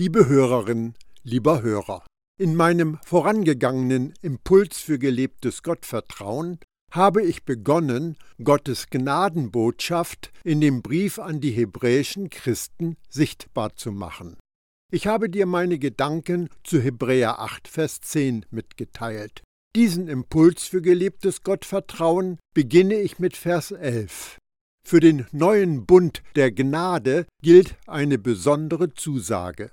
Liebe Hörerin, lieber Hörer, in meinem vorangegangenen Impuls für gelebtes Gottvertrauen habe ich begonnen, Gottes Gnadenbotschaft in dem Brief an die hebräischen Christen sichtbar zu machen. Ich habe dir meine Gedanken zu Hebräer 8, Vers 10 mitgeteilt. Diesen Impuls für gelebtes Gottvertrauen beginne ich mit Vers 11. Für den neuen Bund der Gnade gilt eine besondere Zusage.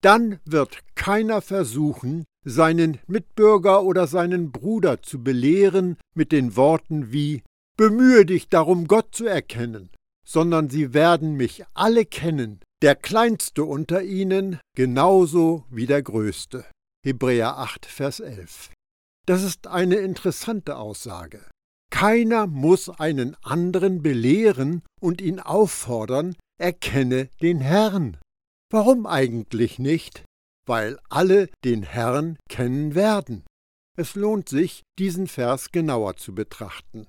Dann wird keiner versuchen, seinen Mitbürger oder seinen Bruder zu belehren mit den Worten wie Bemühe dich darum, Gott zu erkennen, sondern sie werden mich alle kennen, der Kleinste unter ihnen genauso wie der Größte. Hebräer 8, Vers 11. Das ist eine interessante Aussage. Keiner muss einen anderen belehren und ihn auffordern, erkenne den Herrn. Warum eigentlich nicht? Weil alle den Herrn kennen werden. Es lohnt sich, diesen Vers genauer zu betrachten.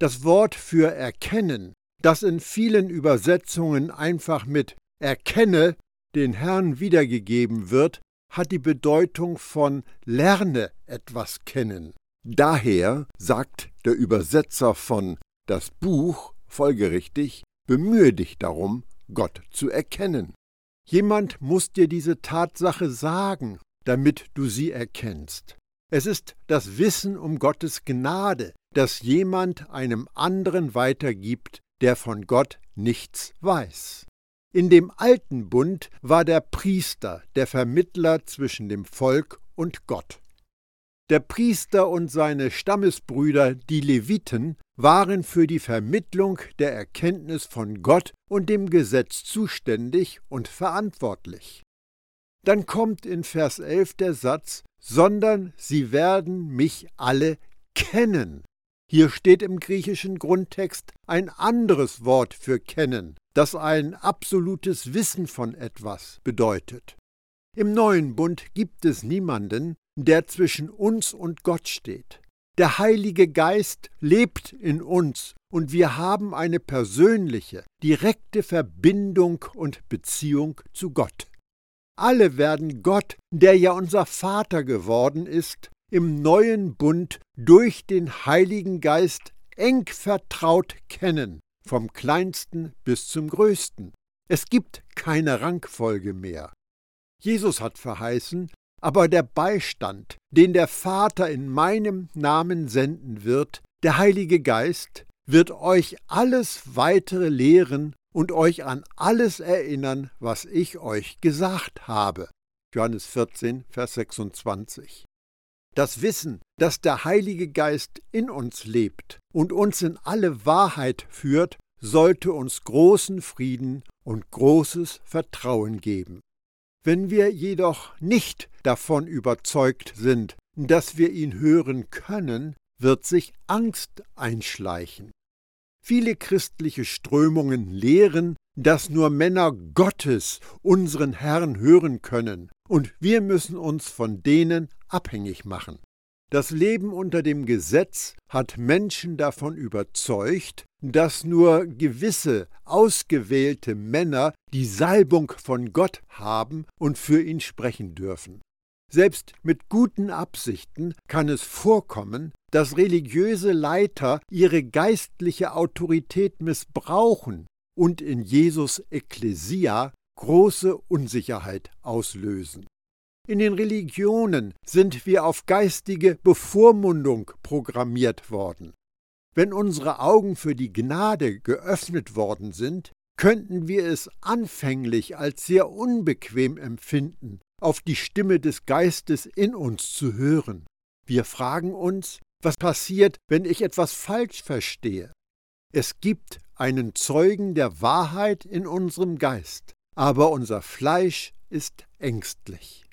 Das Wort für erkennen, das in vielen Übersetzungen einfach mit erkenne den Herrn wiedergegeben wird, hat die Bedeutung von lerne etwas kennen. Daher sagt der Übersetzer von das Buch folgerichtig, bemühe dich darum, Gott zu erkennen. Jemand muss dir diese Tatsache sagen, damit du sie erkennst. Es ist das Wissen um Gottes Gnade, das jemand einem anderen weitergibt, der von Gott nichts weiß. In dem alten Bund war der Priester der Vermittler zwischen dem Volk und Gott. Der Priester und seine Stammesbrüder, die Leviten, waren für die Vermittlung der Erkenntnis von Gott und dem Gesetz zuständig und verantwortlich. Dann kommt in Vers 11 der Satz, sondern sie werden mich alle kennen. Hier steht im griechischen Grundtext ein anderes Wort für kennen, das ein absolutes Wissen von etwas bedeutet. Im neuen Bund gibt es niemanden, der zwischen uns und Gott steht. Der Heilige Geist lebt in uns und wir haben eine persönliche, direkte Verbindung und Beziehung zu Gott. Alle werden Gott, der ja unser Vater geworden ist, im neuen Bund durch den Heiligen Geist eng vertraut kennen, vom kleinsten bis zum größten. Es gibt keine Rangfolge mehr. Jesus hat verheißen, aber der Beistand, den der Vater in meinem Namen senden wird, der Heilige Geist, wird euch alles weitere lehren und euch an alles erinnern, was ich euch gesagt habe. Johannes 14, Vers 26. Das Wissen, dass der Heilige Geist in uns lebt und uns in alle Wahrheit führt, sollte uns großen Frieden und großes Vertrauen geben. Wenn wir jedoch nicht davon überzeugt sind, dass wir ihn hören können, wird sich Angst einschleichen. Viele christliche Strömungen lehren, dass nur Männer Gottes unseren Herrn hören können, und wir müssen uns von denen abhängig machen. Das Leben unter dem Gesetz hat Menschen davon überzeugt, dass nur gewisse ausgewählte Männer die Salbung von Gott haben und für ihn sprechen dürfen. Selbst mit guten Absichten kann es vorkommen, dass religiöse Leiter ihre geistliche Autorität missbrauchen und in Jesus Ekklesia große Unsicherheit auslösen. In den Religionen sind wir auf geistige Bevormundung programmiert worden. Wenn unsere Augen für die Gnade geöffnet worden sind, könnten wir es anfänglich als sehr unbequem empfinden, auf die Stimme des Geistes in uns zu hören. Wir fragen uns, was passiert, wenn ich etwas falsch verstehe? Es gibt einen Zeugen der Wahrheit in unserem Geist, aber unser Fleisch ist ängstlich.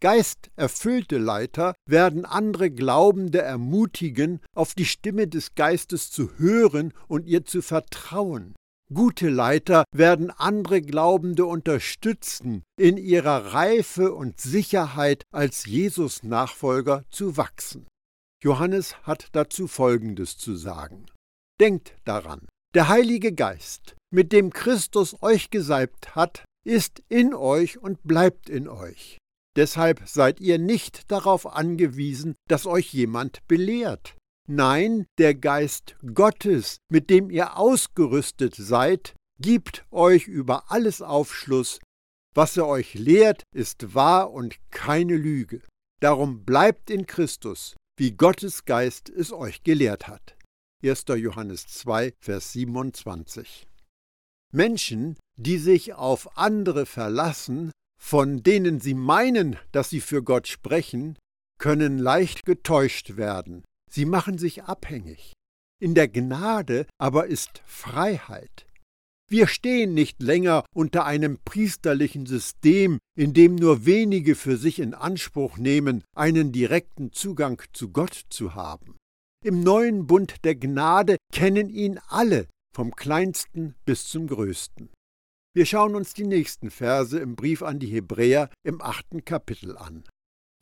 Geisterfüllte Leiter werden andere Glaubende ermutigen, auf die Stimme des Geistes zu hören und ihr zu vertrauen. Gute Leiter werden andere Glaubende unterstützen, in ihrer Reife und Sicherheit als Jesus-Nachfolger zu wachsen. Johannes hat dazu Folgendes zu sagen. Denkt daran, der Heilige Geist, mit dem Christus euch gesalbt hat, ist in euch und bleibt in euch. Deshalb seid ihr nicht darauf angewiesen, dass euch jemand belehrt. Nein, der Geist Gottes, mit dem ihr ausgerüstet seid, gibt euch über alles Aufschluss. Was er euch lehrt, ist wahr und keine Lüge. Darum bleibt in Christus, wie Gottes Geist es euch gelehrt hat. 1. Johannes 2, Vers 27. Menschen, die sich auf andere verlassen, von denen sie meinen, dass sie für Gott sprechen, können leicht getäuscht werden. Sie machen sich abhängig. In der Gnade aber ist Freiheit. Wir stehen nicht länger unter einem priesterlichen System, in dem nur wenige für sich in Anspruch nehmen, einen direkten Zugang zu Gott zu haben. Im neuen Bund der Gnade kennen ihn alle, vom kleinsten bis zum größten. Wir schauen uns die nächsten Verse im Brief an die Hebräer im achten Kapitel an.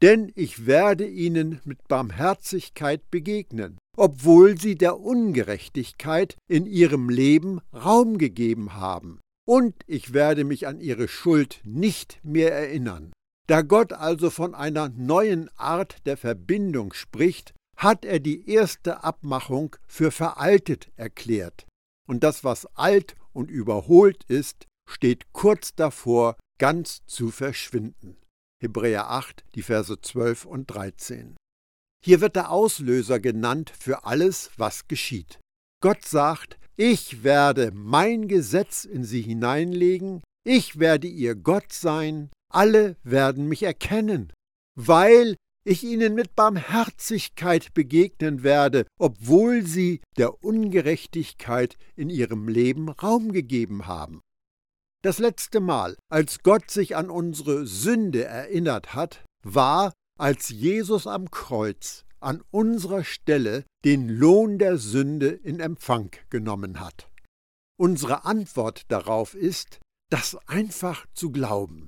Denn ich werde ihnen mit Barmherzigkeit begegnen, obwohl sie der Ungerechtigkeit in ihrem Leben Raum gegeben haben. Und ich werde mich an ihre Schuld nicht mehr erinnern. Da Gott also von einer neuen Art der Verbindung spricht, hat er die erste Abmachung für veraltet erklärt. Und das, was alt und überholt ist, steht kurz davor, ganz zu verschwinden. Hebräer 8, die Verse 12 und 13. Hier wird der Auslöser genannt für alles, was geschieht. Gott sagt, ich werde mein Gesetz in sie hineinlegen, ich werde ihr Gott sein, alle werden mich erkennen, weil ich ihnen mit Barmherzigkeit begegnen werde, obwohl sie der Ungerechtigkeit in ihrem Leben Raum gegeben haben. Das letzte Mal, als Gott sich an unsere Sünde erinnert hat, war, als Jesus am Kreuz an unserer Stelle den Lohn der Sünde in Empfang genommen hat. Unsere Antwort darauf ist, das einfach zu glauben.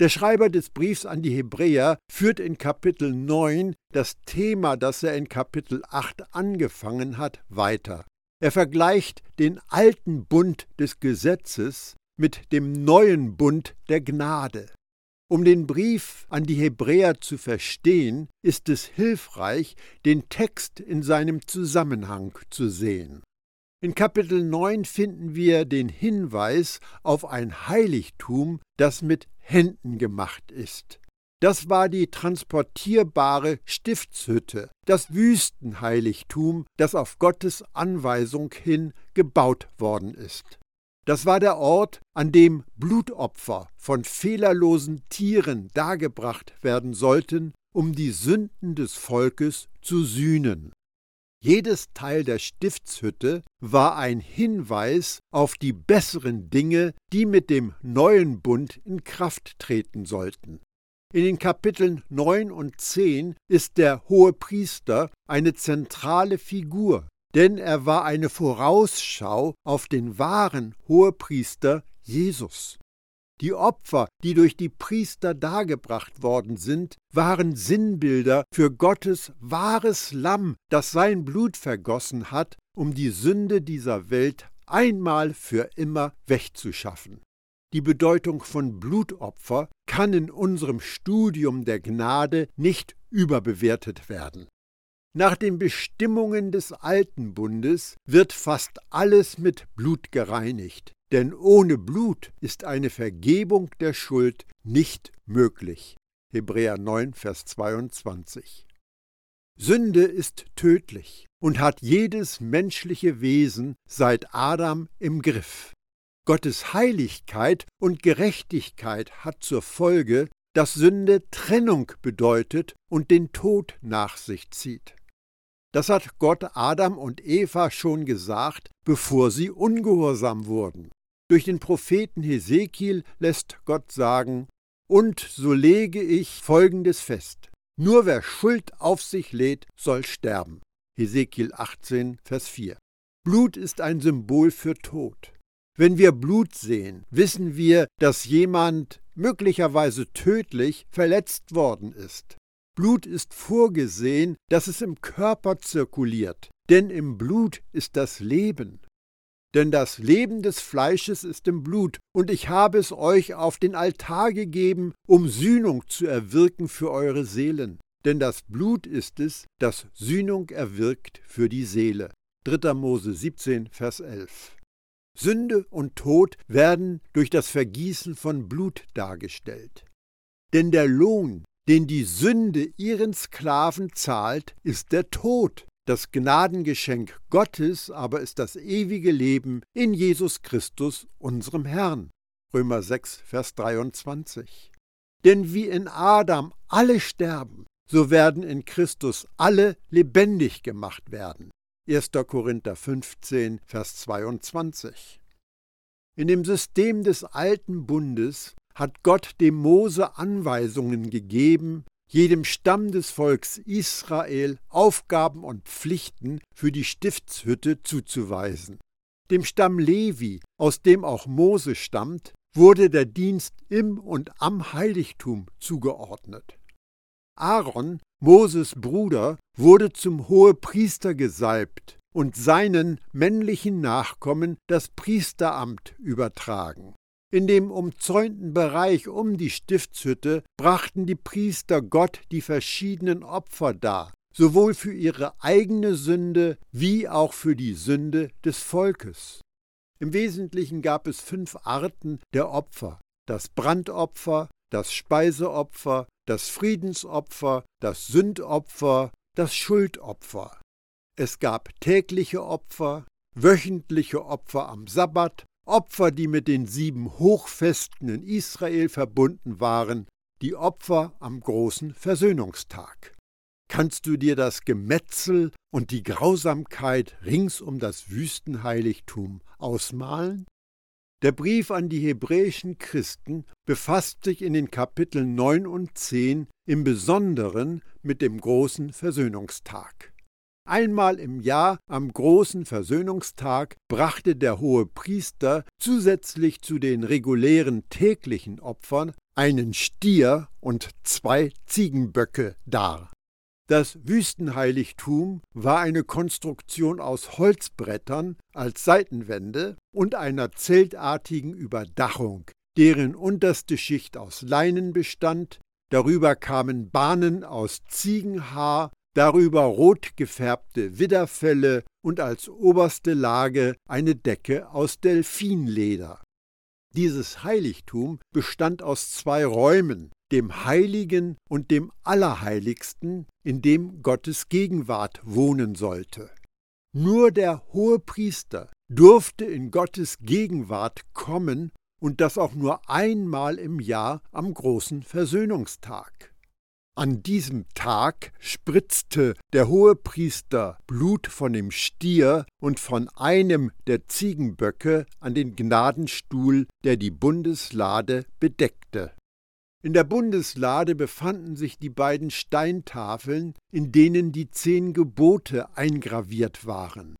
Der Schreiber des Briefs an die Hebräer führt in Kapitel 9 das Thema, das er in Kapitel 8 angefangen hat, weiter. Er vergleicht den alten Bund des Gesetzes mit dem neuen Bund der Gnade. Um den Brief an die Hebräer zu verstehen, ist es hilfreich, den Text in seinem Zusammenhang zu sehen. In Kapitel 9 finden wir den Hinweis auf ein Heiligtum, das mit Händen gemacht ist. Das war die transportierbare Stiftshütte, das Wüstenheiligtum, das auf Gottes Anweisung hin gebaut worden ist. Das war der Ort, an dem Blutopfer von fehlerlosen Tieren dargebracht werden sollten, um die Sünden des Volkes zu sühnen. Jedes Teil der Stiftshütte war ein Hinweis auf die besseren Dinge, die mit dem neuen Bund in Kraft treten sollten. In den Kapiteln 9 und 10 ist der hohe Priester eine zentrale Figur, denn er war eine Vorausschau auf den wahren Hohepriester Jesus. Die Opfer, die durch die Priester dargebracht worden sind, waren Sinnbilder für Gottes wahres Lamm, das sein Blut vergossen hat, um die Sünde dieser Welt einmal für immer wegzuschaffen. Die Bedeutung von Blutopfer kann in unserem Studium der Gnade nicht überbewertet werden. Nach den Bestimmungen des Alten Bundes wird fast alles mit Blut gereinigt, denn ohne Blut ist eine Vergebung der Schuld nicht möglich. Hebräer 9, Vers 22. Sünde ist tödlich und hat jedes menschliche Wesen seit Adam im Griff. Gottes Heiligkeit und Gerechtigkeit hat zur Folge, dass Sünde Trennung bedeutet und den Tod nach sich zieht. Das hat Gott Adam und Eva schon gesagt, bevor sie ungehorsam wurden. Durch den Propheten Hesekiel lässt Gott sagen, und so lege ich Folgendes fest. Nur wer Schuld auf sich lädt, soll sterben. Hesekiel 18, Vers 4. Blut ist ein Symbol für Tod. Wenn wir Blut sehen, wissen wir, dass jemand möglicherweise tödlich verletzt worden ist. Blut ist vorgesehen, dass es im Körper zirkuliert, denn im Blut ist das Leben. Denn das Leben des Fleisches ist im Blut, und ich habe es euch auf den Altar gegeben, um Sühnung zu erwirken für eure Seelen. Denn das Blut ist es, das Sühnung erwirkt für die Seele. 3. Mose 17, Vers 11. Sünde und Tod werden durch das Vergießen von Blut dargestellt. Denn der Lohn, den die Sünde ihren Sklaven zahlt, ist der Tod. Das Gnadengeschenk Gottes aber ist das ewige Leben in Jesus Christus, unserem Herrn. Römer 6, Vers 23. Denn wie in Adam alle sterben, so werden in Christus alle lebendig gemacht werden. 1. Korinther 15, Vers 22. In dem System des alten Bundes hat Gott dem Mose Anweisungen gegeben, jedem Stamm des Volks Israel Aufgaben und Pflichten für die Stiftshütte zuzuweisen. Dem Stamm Levi, aus dem auch Mose stammt, wurde der Dienst im und am Heiligtum zugeordnet. Aaron, Moses Bruder, wurde zum Hohepriester gesalbt und seinen männlichen Nachkommen das Priesteramt übertragen. In dem umzäunten Bereich um die Stiftshütte brachten die Priester Gott die verschiedenen Opfer dar, sowohl für ihre eigene Sünde wie auch für die Sünde des Volkes. Im Wesentlichen gab es fünf Arten der Opfer das Brandopfer, das Speiseopfer, das Friedensopfer, das Sündopfer, das Schuldopfer. Es gab tägliche Opfer, wöchentliche Opfer am Sabbat Opfer, die mit den sieben Hochfesten in Israel verbunden waren, die Opfer am großen Versöhnungstag. Kannst du dir das Gemetzel und die Grausamkeit rings um das Wüstenheiligtum ausmalen? Der Brief an die hebräischen Christen befasst sich in den Kapiteln 9 und 10 im Besonderen mit dem großen Versöhnungstag. Einmal im Jahr am großen Versöhnungstag brachte der hohe Priester zusätzlich zu den regulären täglichen Opfern einen Stier und zwei Ziegenböcke dar. Das Wüstenheiligtum war eine Konstruktion aus Holzbrettern als Seitenwände und einer zeltartigen Überdachung, deren unterste Schicht aus Leinen bestand, darüber kamen Bahnen aus Ziegenhaar darüber rot gefärbte Widderfelle und als oberste Lage eine Decke aus Delfinleder. Dieses Heiligtum bestand aus zwei Räumen, dem Heiligen und dem Allerheiligsten, in dem Gottes Gegenwart wohnen sollte. Nur der hohe Priester durfte in Gottes Gegenwart kommen und das auch nur einmal im Jahr am großen Versöhnungstag. An diesem Tag spritzte der Hohepriester Blut von dem Stier und von einem der Ziegenböcke an den Gnadenstuhl, der die Bundeslade bedeckte. In der Bundeslade befanden sich die beiden Steintafeln, in denen die zehn Gebote eingraviert waren.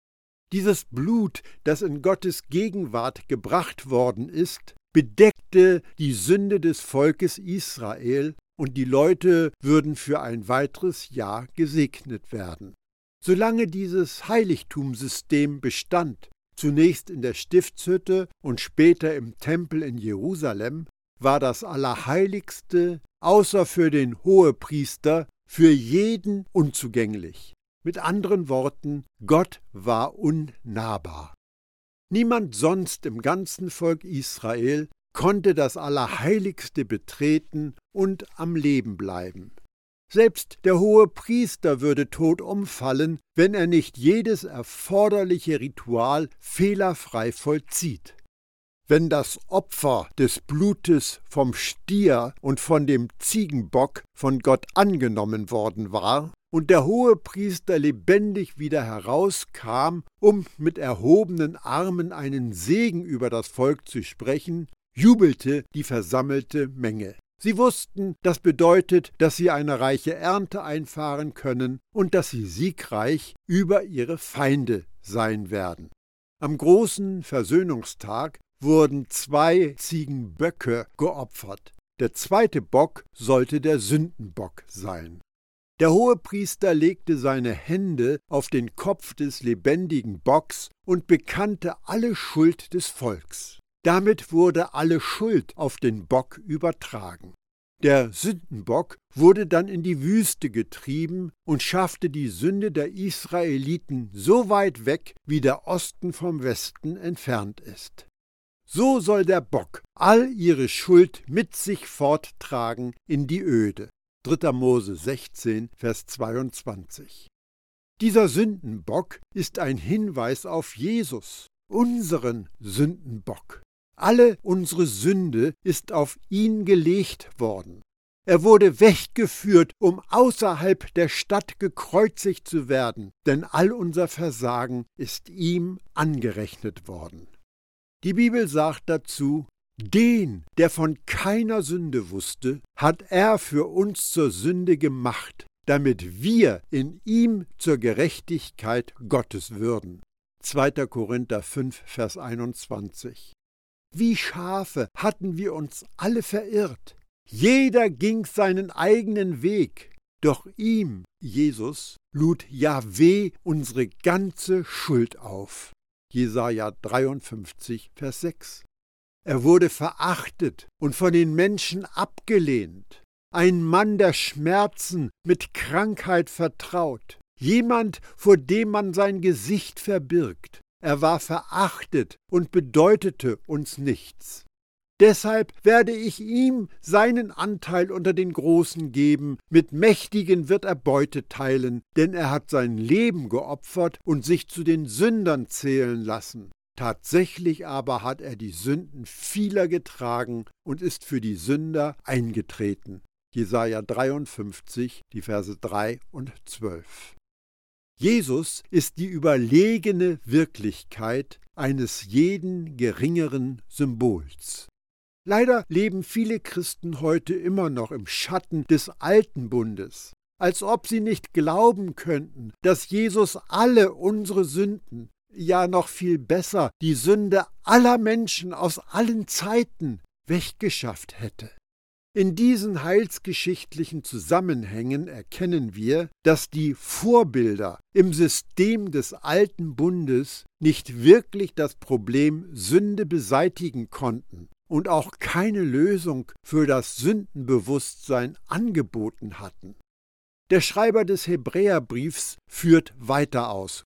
Dieses Blut, das in Gottes Gegenwart gebracht worden ist, bedeckte die Sünde des Volkes Israel und die Leute würden für ein weiteres Jahr gesegnet werden. Solange dieses Heiligtumssystem bestand, zunächst in der Stiftshütte und später im Tempel in Jerusalem, war das Allerheiligste, außer für den Hohepriester, für jeden unzugänglich. Mit anderen Worten, Gott war unnahbar. Niemand sonst im ganzen Volk Israel konnte das Allerheiligste betreten und am Leben bleiben. Selbst der hohe Priester würde tot umfallen, wenn er nicht jedes erforderliche Ritual fehlerfrei vollzieht. Wenn das Opfer des Blutes vom Stier und von dem Ziegenbock von Gott angenommen worden war, und der hohe Priester lebendig wieder herauskam, um mit erhobenen Armen einen Segen über das Volk zu sprechen, jubelte die versammelte Menge. Sie wussten, das bedeutet, dass sie eine reiche Ernte einfahren können und dass sie siegreich über ihre Feinde sein werden. Am großen Versöhnungstag wurden zwei Ziegenböcke geopfert. Der zweite Bock sollte der Sündenbock sein. Der Hohepriester legte seine Hände auf den Kopf des lebendigen Bocks und bekannte alle Schuld des Volks. Damit wurde alle Schuld auf den Bock übertragen. Der Sündenbock wurde dann in die Wüste getrieben und schaffte die Sünde der Israeliten so weit weg, wie der Osten vom Westen entfernt ist. So soll der Bock all ihre Schuld mit sich forttragen in die Öde. 3. Mose 16, Vers 22. Dieser Sündenbock ist ein Hinweis auf Jesus, unseren Sündenbock. Alle unsere Sünde ist auf ihn gelegt worden. Er wurde weggeführt, um außerhalb der Stadt gekreuzigt zu werden, denn all unser Versagen ist ihm angerechnet worden. Die Bibel sagt dazu, den, der von keiner Sünde wusste, hat er für uns zur Sünde gemacht, damit wir in ihm zur Gerechtigkeit Gottes würden. 2. Korinther 5, Vers 21. Wie Schafe hatten wir uns alle verirrt. Jeder ging seinen eigenen Weg. Doch ihm, Jesus, lud Jahweh unsere ganze Schuld auf. Jesaja 53, Vers 6. Er wurde verachtet und von den Menschen abgelehnt. Ein Mann der Schmerzen, mit Krankheit vertraut. Jemand, vor dem man sein Gesicht verbirgt. Er war verachtet und bedeutete uns nichts. Deshalb werde ich ihm seinen Anteil unter den Großen geben, mit Mächtigen wird er Beute teilen, denn er hat sein Leben geopfert und sich zu den Sündern zählen lassen. Tatsächlich aber hat er die Sünden vieler getragen und ist für die Sünder eingetreten. Jesaja 53, die Verse 3 und 12. Jesus ist die überlegene Wirklichkeit eines jeden geringeren Symbols. Leider leben viele Christen heute immer noch im Schatten des alten Bundes, als ob sie nicht glauben könnten, dass Jesus alle unsere Sünden, ja noch viel besser die Sünde aller Menschen aus allen Zeiten weggeschafft hätte. In diesen heilsgeschichtlichen Zusammenhängen erkennen wir, dass die Vorbilder im System des alten Bundes nicht wirklich das Problem Sünde beseitigen konnten und auch keine Lösung für das Sündenbewusstsein angeboten hatten. Der Schreiber des Hebräerbriefs führt weiter aus.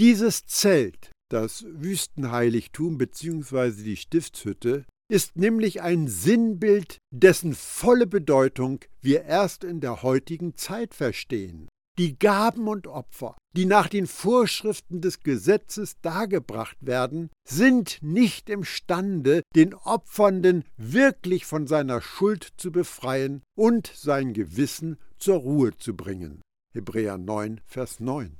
Dieses Zelt, das Wüstenheiligtum bzw. die Stiftshütte, ist nämlich ein Sinnbild, dessen volle Bedeutung wir erst in der heutigen Zeit verstehen. Die Gaben und Opfer, die nach den Vorschriften des Gesetzes dargebracht werden, sind nicht imstande, den Opfernden wirklich von seiner Schuld zu befreien und sein Gewissen zur Ruhe zu bringen. Hebräer 9, Vers 9.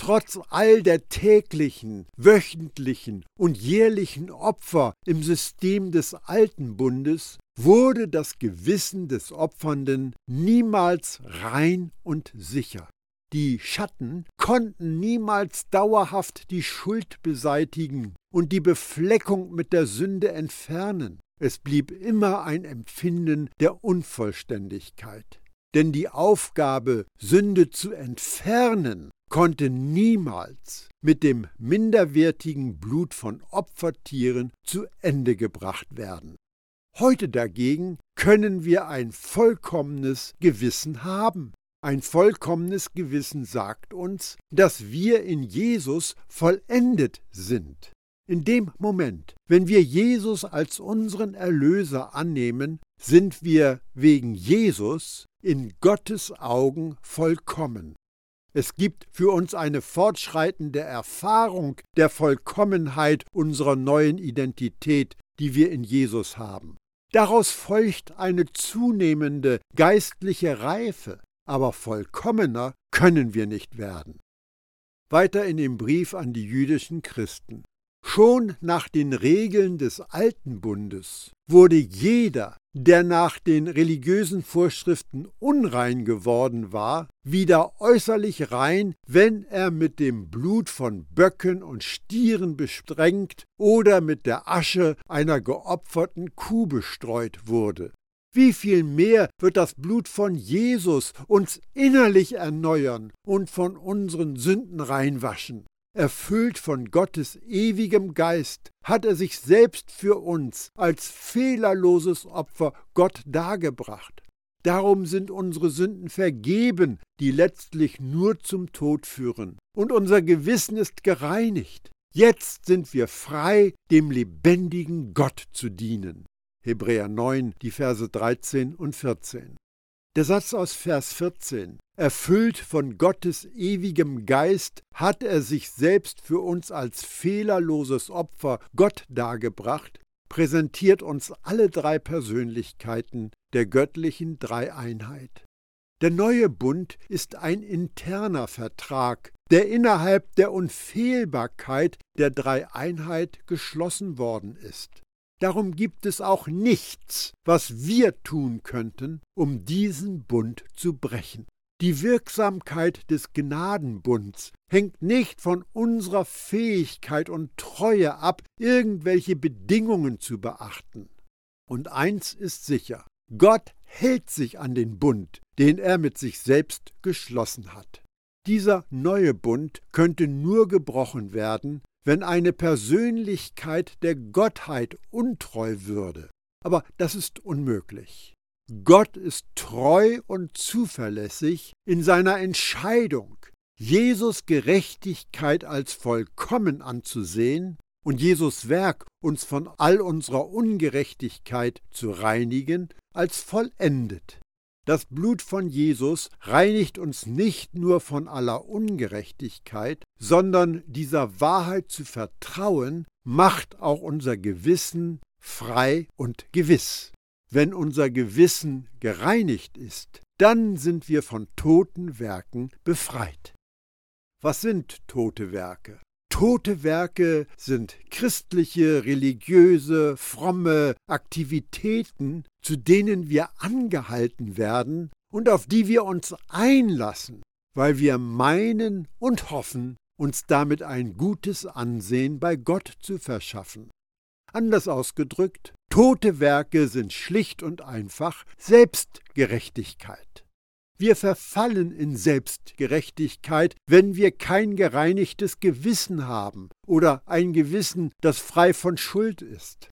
Trotz all der täglichen, wöchentlichen und jährlichen Opfer im System des alten Bundes wurde das Gewissen des Opfernden niemals rein und sicher. Die Schatten konnten niemals dauerhaft die Schuld beseitigen und die Befleckung mit der Sünde entfernen. Es blieb immer ein Empfinden der Unvollständigkeit. Denn die Aufgabe, Sünde zu entfernen, konnte niemals mit dem minderwertigen Blut von Opfertieren zu Ende gebracht werden. Heute dagegen können wir ein vollkommenes Gewissen haben. Ein vollkommenes Gewissen sagt uns, dass wir in Jesus vollendet sind. In dem Moment, wenn wir Jesus als unseren Erlöser annehmen, sind wir wegen Jesus in Gottes Augen vollkommen. Es gibt für uns eine fortschreitende Erfahrung der Vollkommenheit unserer neuen Identität, die wir in Jesus haben. Daraus folgt eine zunehmende geistliche Reife, aber vollkommener können wir nicht werden. Weiter in dem Brief an die jüdischen Christen. Schon nach den Regeln des alten Bundes wurde jeder, der nach den religiösen Vorschriften unrein geworden war, wieder äußerlich rein, wenn er mit dem Blut von Böcken und Stieren besträngt oder mit der Asche einer geopferten Kuh bestreut wurde. Wie viel mehr wird das Blut von Jesus uns innerlich erneuern und von unseren Sünden reinwaschen? Erfüllt von Gottes ewigem Geist hat er sich selbst für uns als fehlerloses Opfer Gott dargebracht. Darum sind unsere Sünden vergeben, die letztlich nur zum Tod führen. Und unser Gewissen ist gereinigt. Jetzt sind wir frei, dem lebendigen Gott zu dienen. Hebräer 9, die Verse 13 und 14. Der Satz aus Vers 14. Erfüllt von Gottes ewigem Geist hat er sich selbst für uns als fehlerloses Opfer Gott dargebracht, präsentiert uns alle drei Persönlichkeiten der göttlichen Dreieinheit. Der neue Bund ist ein interner Vertrag, der innerhalb der Unfehlbarkeit der Dreieinheit geschlossen worden ist. Darum gibt es auch nichts, was wir tun könnten, um diesen Bund zu brechen. Die Wirksamkeit des Gnadenbunds hängt nicht von unserer Fähigkeit und Treue ab, irgendwelche Bedingungen zu beachten. Und eins ist sicher, Gott hält sich an den Bund, den er mit sich selbst geschlossen hat. Dieser neue Bund könnte nur gebrochen werden, wenn eine Persönlichkeit der Gottheit untreu würde. Aber das ist unmöglich. Gott ist treu und zuverlässig in seiner Entscheidung, Jesus Gerechtigkeit als vollkommen anzusehen und Jesus Werk, uns von all unserer Ungerechtigkeit zu reinigen, als vollendet. Das Blut von Jesus reinigt uns nicht nur von aller Ungerechtigkeit, sondern dieser Wahrheit zu vertrauen, macht auch unser Gewissen frei und gewiss. Wenn unser Gewissen gereinigt ist, dann sind wir von toten Werken befreit. Was sind tote Werke? Tote Werke sind christliche, religiöse, fromme Aktivitäten, zu denen wir angehalten werden und auf die wir uns einlassen, weil wir meinen und hoffen, uns damit ein gutes Ansehen bei Gott zu verschaffen. Anders ausgedrückt, tote Werke sind schlicht und einfach Selbstgerechtigkeit. Wir verfallen in Selbstgerechtigkeit, wenn wir kein gereinigtes Gewissen haben oder ein Gewissen, das frei von Schuld ist.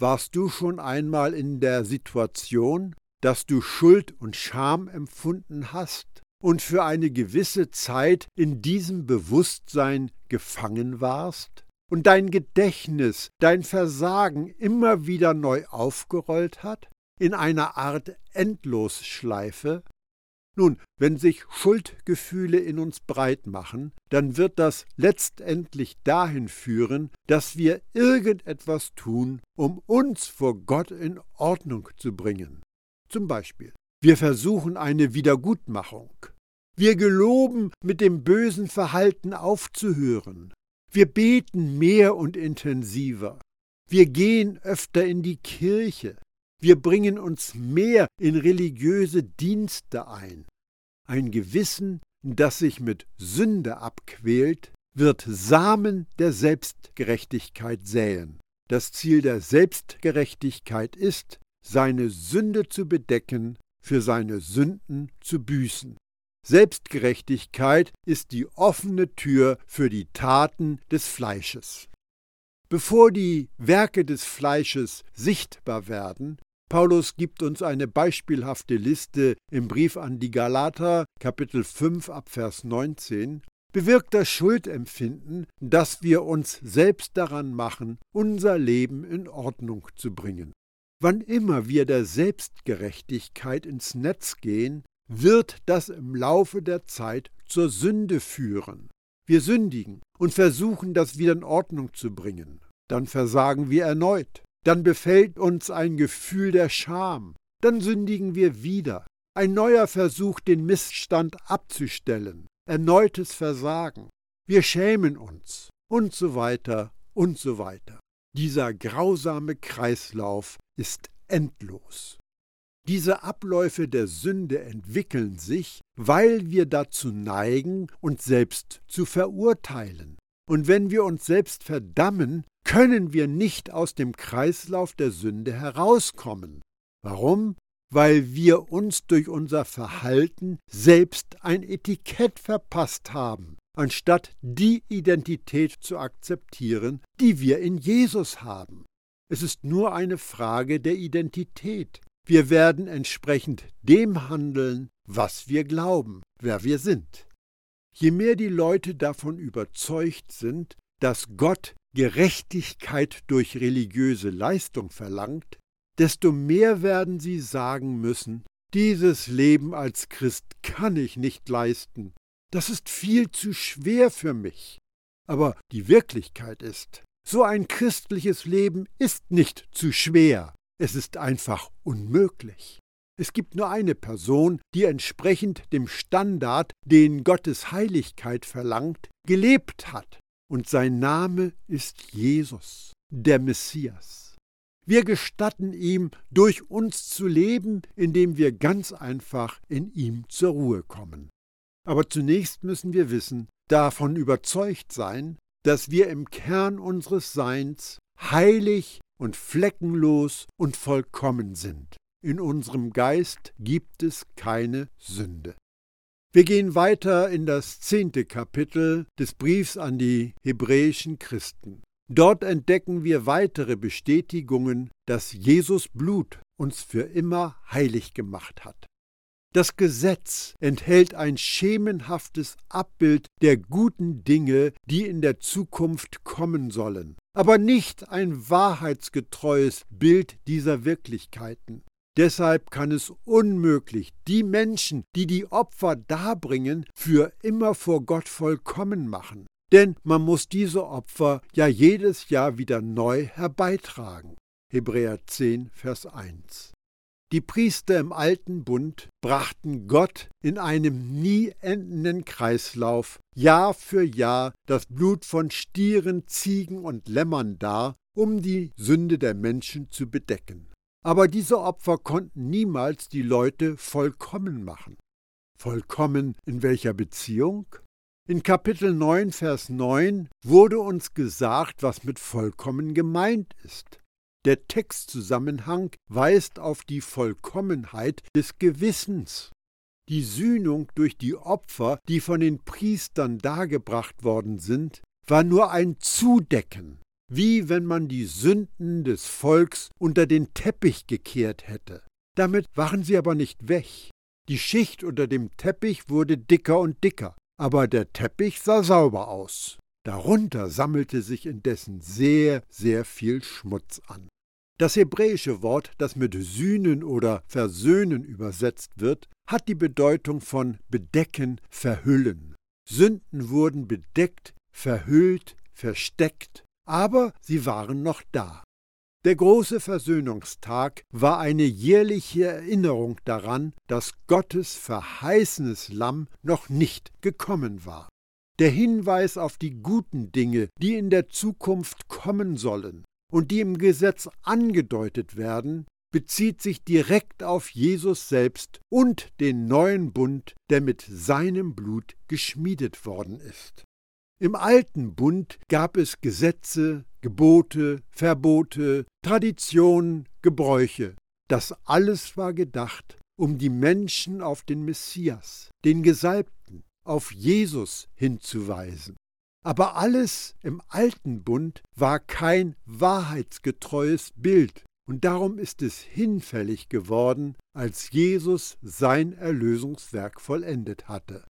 Warst du schon einmal in der Situation, dass du Schuld und Scham empfunden hast und für eine gewisse Zeit in diesem Bewusstsein gefangen warst und dein Gedächtnis dein Versagen immer wieder neu aufgerollt hat, in einer Art Endlosschleife? Nun, wenn sich Schuldgefühle in uns breit machen, dann wird das letztendlich dahin führen, dass wir irgendetwas tun, um uns vor Gott in Ordnung zu bringen. Zum Beispiel, wir versuchen eine Wiedergutmachung. Wir geloben, mit dem bösen Verhalten aufzuhören. Wir beten mehr und intensiver. Wir gehen öfter in die Kirche. Wir bringen uns mehr in religiöse Dienste ein. Ein Gewissen, das sich mit Sünde abquält, wird Samen der Selbstgerechtigkeit säen. Das Ziel der Selbstgerechtigkeit ist, seine Sünde zu bedecken, für seine Sünden zu büßen. Selbstgerechtigkeit ist die offene Tür für die Taten des Fleisches. Bevor die Werke des Fleisches sichtbar werden, Paulus gibt uns eine beispielhafte Liste im Brief an die Galater, Kapitel 5 ab Vers 19, bewirkt das Schuldempfinden, dass wir uns selbst daran machen, unser Leben in Ordnung zu bringen. Wann immer wir der Selbstgerechtigkeit ins Netz gehen, wird das im Laufe der Zeit zur Sünde führen. Wir sündigen und versuchen, das wieder in Ordnung zu bringen. Dann versagen wir erneut. Dann befällt uns ein Gefühl der Scham. Dann sündigen wir wieder. Ein neuer Versuch, den Missstand abzustellen. Erneutes Versagen. Wir schämen uns. Und so weiter und so weiter. Dieser grausame Kreislauf ist endlos. Diese Abläufe der Sünde entwickeln sich, weil wir dazu neigen, uns selbst zu verurteilen. Und wenn wir uns selbst verdammen, können wir nicht aus dem Kreislauf der Sünde herauskommen. Warum? weil wir uns durch unser Verhalten selbst ein Etikett verpasst haben, anstatt die Identität zu akzeptieren, die wir in Jesus haben. Es ist nur eine Frage der Identität. Wir werden entsprechend dem handeln, was wir glauben, wer wir sind. Je mehr die Leute davon überzeugt sind, dass Gott Gerechtigkeit durch religiöse Leistung verlangt, desto mehr werden sie sagen müssen, dieses Leben als Christ kann ich nicht leisten, das ist viel zu schwer für mich. Aber die Wirklichkeit ist, so ein christliches Leben ist nicht zu schwer, es ist einfach unmöglich. Es gibt nur eine Person, die entsprechend dem Standard, den Gottes Heiligkeit verlangt, gelebt hat, und sein Name ist Jesus, der Messias. Wir gestatten ihm, durch uns zu leben, indem wir ganz einfach in ihm zur Ruhe kommen. Aber zunächst müssen wir wissen, davon überzeugt sein, dass wir im Kern unseres Seins heilig und fleckenlos und vollkommen sind. In unserem Geist gibt es keine Sünde. Wir gehen weiter in das zehnte Kapitel des Briefs an die hebräischen Christen. Dort entdecken wir weitere Bestätigungen, dass Jesus Blut uns für immer heilig gemacht hat. Das Gesetz enthält ein schemenhaftes Abbild der guten Dinge, die in der Zukunft kommen sollen, aber nicht ein wahrheitsgetreues Bild dieser Wirklichkeiten. Deshalb kann es unmöglich die Menschen, die die Opfer darbringen, für immer vor Gott vollkommen machen. Denn man muss diese Opfer ja jedes Jahr wieder neu herbeitragen. Hebräer 10, Vers 1. Die Priester im alten Bund brachten Gott in einem nie endenden Kreislauf Jahr für Jahr das Blut von Stieren, Ziegen und Lämmern dar, um die Sünde der Menschen zu bedecken. Aber diese Opfer konnten niemals die Leute vollkommen machen. Vollkommen in welcher Beziehung? In Kapitel 9, Vers 9 wurde uns gesagt, was mit vollkommen gemeint ist. Der Textzusammenhang weist auf die Vollkommenheit des Gewissens. Die Sühnung durch die Opfer, die von den Priestern dargebracht worden sind, war nur ein Zudecken wie wenn man die Sünden des Volks unter den Teppich gekehrt hätte. Damit waren sie aber nicht weg. Die Schicht unter dem Teppich wurde dicker und dicker, aber der Teppich sah sauber aus. Darunter sammelte sich indessen sehr, sehr viel Schmutz an. Das hebräische Wort, das mit sühnen oder versöhnen übersetzt wird, hat die Bedeutung von bedecken, verhüllen. Sünden wurden bedeckt, verhüllt, versteckt, aber sie waren noch da. Der große Versöhnungstag war eine jährliche Erinnerung daran, dass Gottes verheißenes Lamm noch nicht gekommen war. Der Hinweis auf die guten Dinge, die in der Zukunft kommen sollen und die im Gesetz angedeutet werden, bezieht sich direkt auf Jesus selbst und den neuen Bund, der mit seinem Blut geschmiedet worden ist. Im alten Bund gab es Gesetze, Gebote, Verbote, Traditionen, Gebräuche. Das alles war gedacht, um die Menschen auf den Messias, den Gesalbten, auf Jesus hinzuweisen. Aber alles im alten Bund war kein wahrheitsgetreues Bild, und darum ist es hinfällig geworden, als Jesus sein Erlösungswerk vollendet hatte.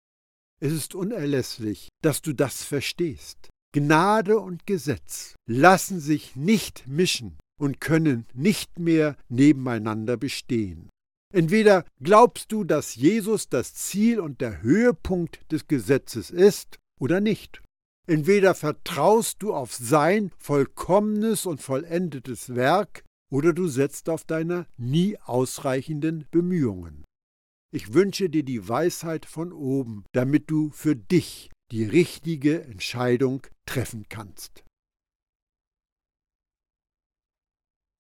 Es ist unerlässlich, dass du das verstehst. Gnade und Gesetz lassen sich nicht mischen und können nicht mehr nebeneinander bestehen. Entweder glaubst du, dass Jesus das Ziel und der Höhepunkt des Gesetzes ist, oder nicht. Entweder vertraust du auf sein vollkommenes und vollendetes Werk, oder du setzt auf deine nie ausreichenden Bemühungen. Ich wünsche dir die Weisheit von oben, damit du für dich die richtige Entscheidung treffen kannst.